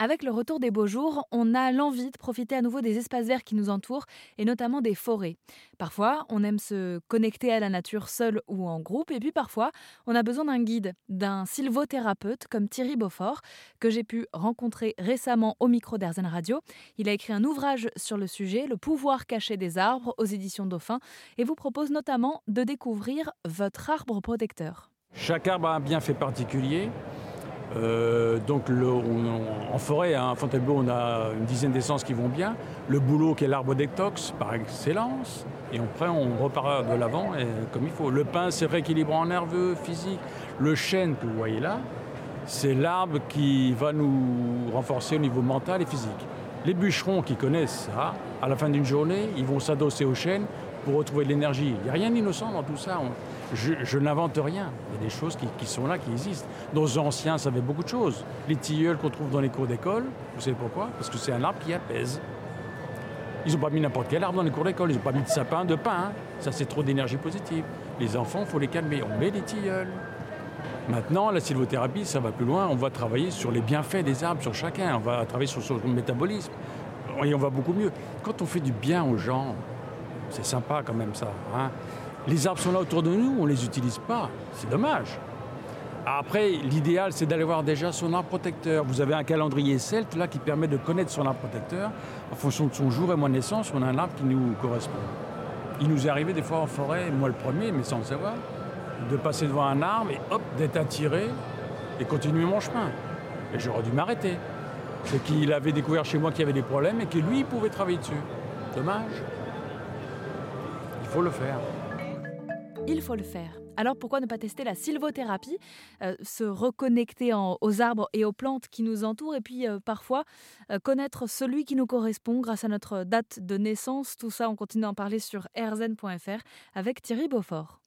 Avec le retour des beaux jours, on a l'envie de profiter à nouveau des espaces verts qui nous entourent et notamment des forêts. Parfois, on aime se connecter à la nature seul ou en groupe et puis parfois, on a besoin d'un guide, d'un sylvothérapeute comme Thierry Beaufort que j'ai pu rencontrer récemment au micro d'Airzen Radio. Il a écrit un ouvrage sur le sujet, Le pouvoir caché des arbres aux éditions Dauphin et vous propose notamment de découvrir votre arbre protecteur. Chaque arbre a un bienfait particulier. Euh, donc en forêt, hein, à Fontainebleau, on a une dizaine d'essences qui vont bien. Le boulot qui est l'arbre détox par excellence. Et après, on repart de l'avant comme il faut. Le pin, c'est rééquilibrant nerveux, physique. Le chêne que vous voyez là, c'est l'arbre qui va nous renforcer au niveau mental et physique. Les bûcherons qui connaissent ça, à la fin d'une journée, ils vont s'adosser au chêne pour retrouver de l'énergie. Il n'y a rien d'innocent dans tout ça. je, n'invente rien. Il y a des choses qui, sont là, qui existent. Nos anciens savaient beaucoup de choses. Les tilleuls qu'on trouve dans les cours d'école, vous savez pourquoi? Parce que c'est un arbre qui apaise. Ils n'ont pas mis n'importe quel arbre dans les cours d'école. Ils n'ont pas mis de sapin, de pin. Hein. Ça, c'est trop d'énergie positive. Les enfants, il faut les calmer. On met des tilleuls. Maintenant, la sylvothérapie, ça va plus loin. On va travailler sur les bienfaits des arbres, sur chacun. On va travailler sur son métabolisme. Et on va beaucoup mieux. Quand on fait du bien aux gens, c'est sympa quand même ça. Hein. les arbres sont là autour de nous, on ne les utilise pas. C'est dommage. Après, l'idéal, c'est d'aller voir déjà son arbre protecteur. Vous avez un calendrier celte là qui permet de connaître son arbre protecteur. En fonction de son jour et mois de naissance, on a un arbre qui nous correspond. Il nous est arrivé des fois en forêt, moi le premier, mais sans le savoir, de passer devant un arbre et hop, d'être attiré et continuer mon chemin. Et j'aurais dû m'arrêter. C'est qu'il avait découvert chez moi qu'il y avait des problèmes et que lui, il pouvait travailler dessus. Dommage faut le faire. Il faut le faire. Alors pourquoi ne pas tester la sylvothérapie, euh, se reconnecter aux arbres et aux plantes qui nous entourent et puis euh, parfois euh, connaître celui qui nous correspond grâce à notre date de naissance. Tout ça, on continue à parler sur rzn.fr avec Thierry Beaufort.